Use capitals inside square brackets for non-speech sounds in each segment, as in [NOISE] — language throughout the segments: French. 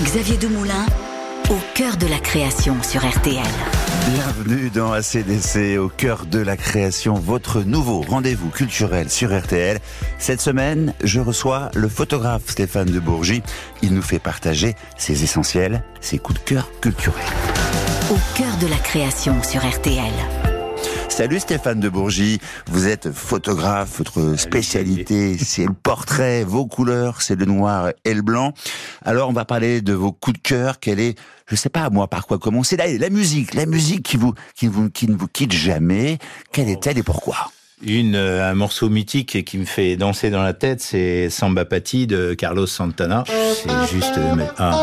Xavier Demoulin, au cœur de la création sur RTL. Bienvenue dans ACDC, au cœur de la création, votre nouveau rendez-vous culturel sur RTL. Cette semaine, je reçois le photographe Stéphane de Bourgie. Il nous fait partager ses essentiels, ses coups de cœur culturels. Au cœur de la création sur RTL. Salut Stéphane de Bourgie, vous êtes photographe, votre spécialité [LAUGHS] c'est le portrait, vos couleurs c'est le noir et le blanc. Alors on va parler de vos coups de cœur, quelle est, je sais pas moi par quoi commencer, la, la musique, la musique qui vous, qui vous, qui ne vous quitte jamais, quelle est-elle et pourquoi? Une, euh, un morceau mythique qui me fait danser dans la tête, c'est Samba Patti de Carlos Santana. C'est juste... euh, ah,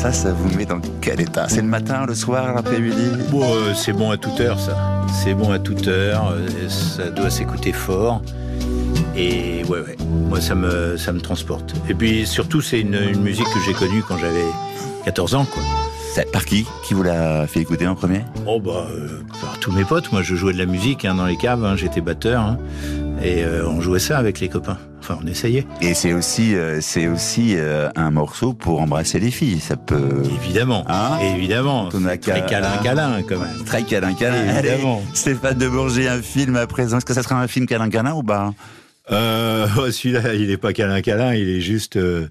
Ça, ça vous met dans quel état? C'est le matin, le soir, l'après-midi? Bon, euh, c'est bon à toute heure, ça. C'est bon à toute heure. euh, Ça doit s'écouter fort. Et ouais, ouais. Moi, ça me, ça me transporte. Et puis, surtout, c'est une, une musique que j'ai connue quand j'avais 14 ans, quoi. Par qui Qui vous l'a fait écouter en premier? Oh, bah, euh, par tous mes potes. Moi, je jouais de la musique hein, dans les caves. hein, J'étais batteur. hein. et euh, on jouait ça avec les copains. Enfin, on essayait. Et c'est aussi, euh, c'est aussi euh, un morceau pour embrasser les filles. Ça peut Évidemment. Hein évidemment. On a C'est Très câlin, câlin, quand même. très câlin câlin. Allez, Évidemment. Stéphane de Bourgie, un film à présent. Est-ce que ça sera un film câlin câlin ou pas? Euh, [LAUGHS] oh, celui-là, il est pas câlin câlin, il est juste euh,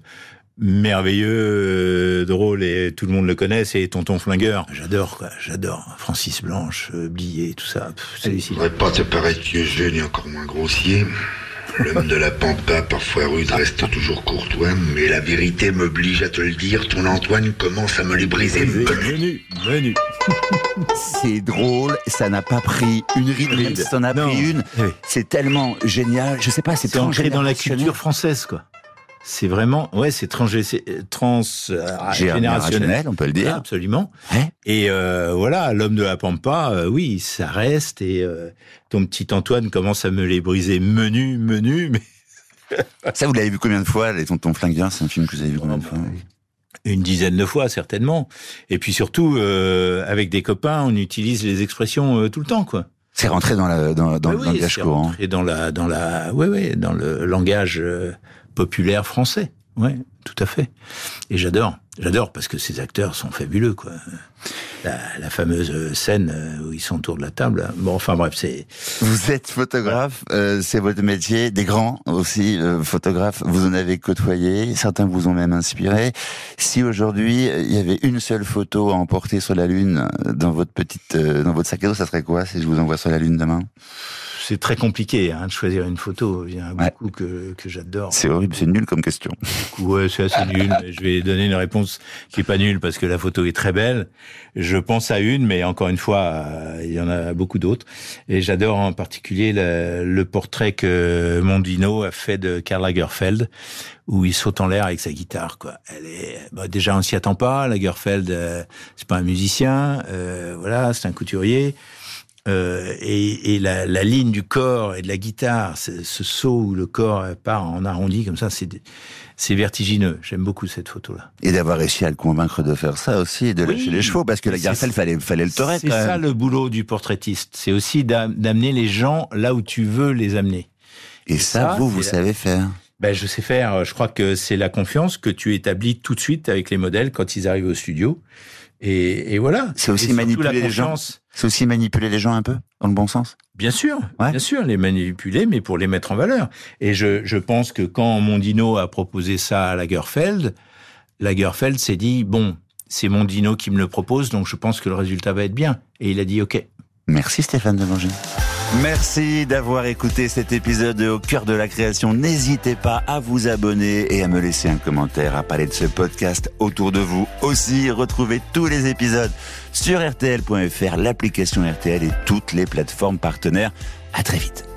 merveilleux, euh, drôle et tout le monde le connaît, c'est Tonton Flingueur. J'adore quoi, j'adore. Francis Blanche, euh, Blier, tout ça. Pff, Celui-ci. voudrais pas te paraître vieux jeu ni encore moins grossier. L'homme de la pampa, parfois rude, reste toujours courtois, mais la vérité m'oblige à te le dire, ton Antoine commence à me les briser. Menu, menu. [LAUGHS] C'est drôle, ça n'a pas pris une ride, ça en a Non. pris une. Eh oui. C'est tellement génial. Je sais pas, c'est ancré dans la culture française quoi. C'est vraiment, ouais, c'est trans, trans euh, on peut le dire. Absolument. Et euh, voilà, l'homme de la pampa, euh, oui, ça reste. Et euh, ton petit Antoine commence à me les briser menu, menu, [LAUGHS] mais Ça, vous l'avez vu combien de fois, Les Tontons Flingueurs? C'est un film que vous avez vu combien de fois? une dizaine de fois certainement. Et puis surtout, avec des copains, on utilise les expressions tout le temps, quoi. C'est rentré dans, la, dans, oui, le langage c'est courant. rentré dans la, dans la, ouais, ouais, dans le langage populaire français. Ouais, tout à fait. Et j'adore, j'adore parce que ces acteurs sont fabuleux, quoi. La, la fameuse scène euh, où ils sont autour de la table. Bon, enfin bref, c'est. Vous êtes photographe, euh, c'est votre métier. Des grands aussi euh, photographes, vous en avez côtoyé. Certains vous ont même inspiré. Si aujourd'hui euh, il y avait une seule photo à emporter sur la lune euh, dans votre petite, euh, dans votre sac à dos, ça serait quoi si je vous envoie sur la lune demain? C'est très compliqué hein, de choisir une photo. Il y en a Ouais. beaucoup que, que j'adore. C'est horrible, c'est nul comme question. Ouais, c'est assez nul. [LAUGHS] mais Je vais donner une réponse qui est pas nulle parce que la photo est très belle. Je pense à une, mais encore une fois, euh, il y en a beaucoup d'autres. Et j'adore en particulier le, le portrait que Mondino a fait de Karl Lagerfeld, où il saute en l'air avec sa guitare. Quoi. Elle est bah, déjà on s'y attend pas. Lagerfeld, euh, c'est pas un musicien, euh, voilà, c'est un couturier. Euh, et, et la, la ligne du corps et de la guitare, ce, ce saut où le corps part en arrondi comme ça, c'est vertigineux. J'aime beaucoup cette photo-là. Et d'avoir réussi à le convaincre de faire ça aussi, et de Oui. lâcher les chevaux, parce que la Garcelle fallait, fallait le torer C'est ça le boulot du portraitiste. C'est aussi d'am- d'amener les gens là où tu veux les amener. Et ça, ça, vous, vous la- savez faire. Ben, je sais faire. Je crois que c'est la confiance que tu établis tout de suite avec les modèles quand ils arrivent au studio. Et, et voilà. C'est aussi Et manipuler les gens. C'est aussi manipuler les gens un peu, dans le bon sens. Bien sûr, Ouais. bien sûr, les manipuler, mais pour les mettre en valeur. Et je, je pense que quand Mondino a proposé ça à Lagerfeld, Lagerfeld s'est dit bon, c'est Mondino qui me le propose, donc je pense que le résultat va être bien. Et il a dit ok. Merci Stéphane Devanger. Merci d'avoir écouté cet épisode de Au cœur de la création. N'hésitez pas à vous abonner et à me laisser un commentaire, à parler de ce podcast autour de vous. Aussi, retrouvez tous les épisodes sur rtl.fr, l'application RTL et toutes les plateformes partenaires. À très vite.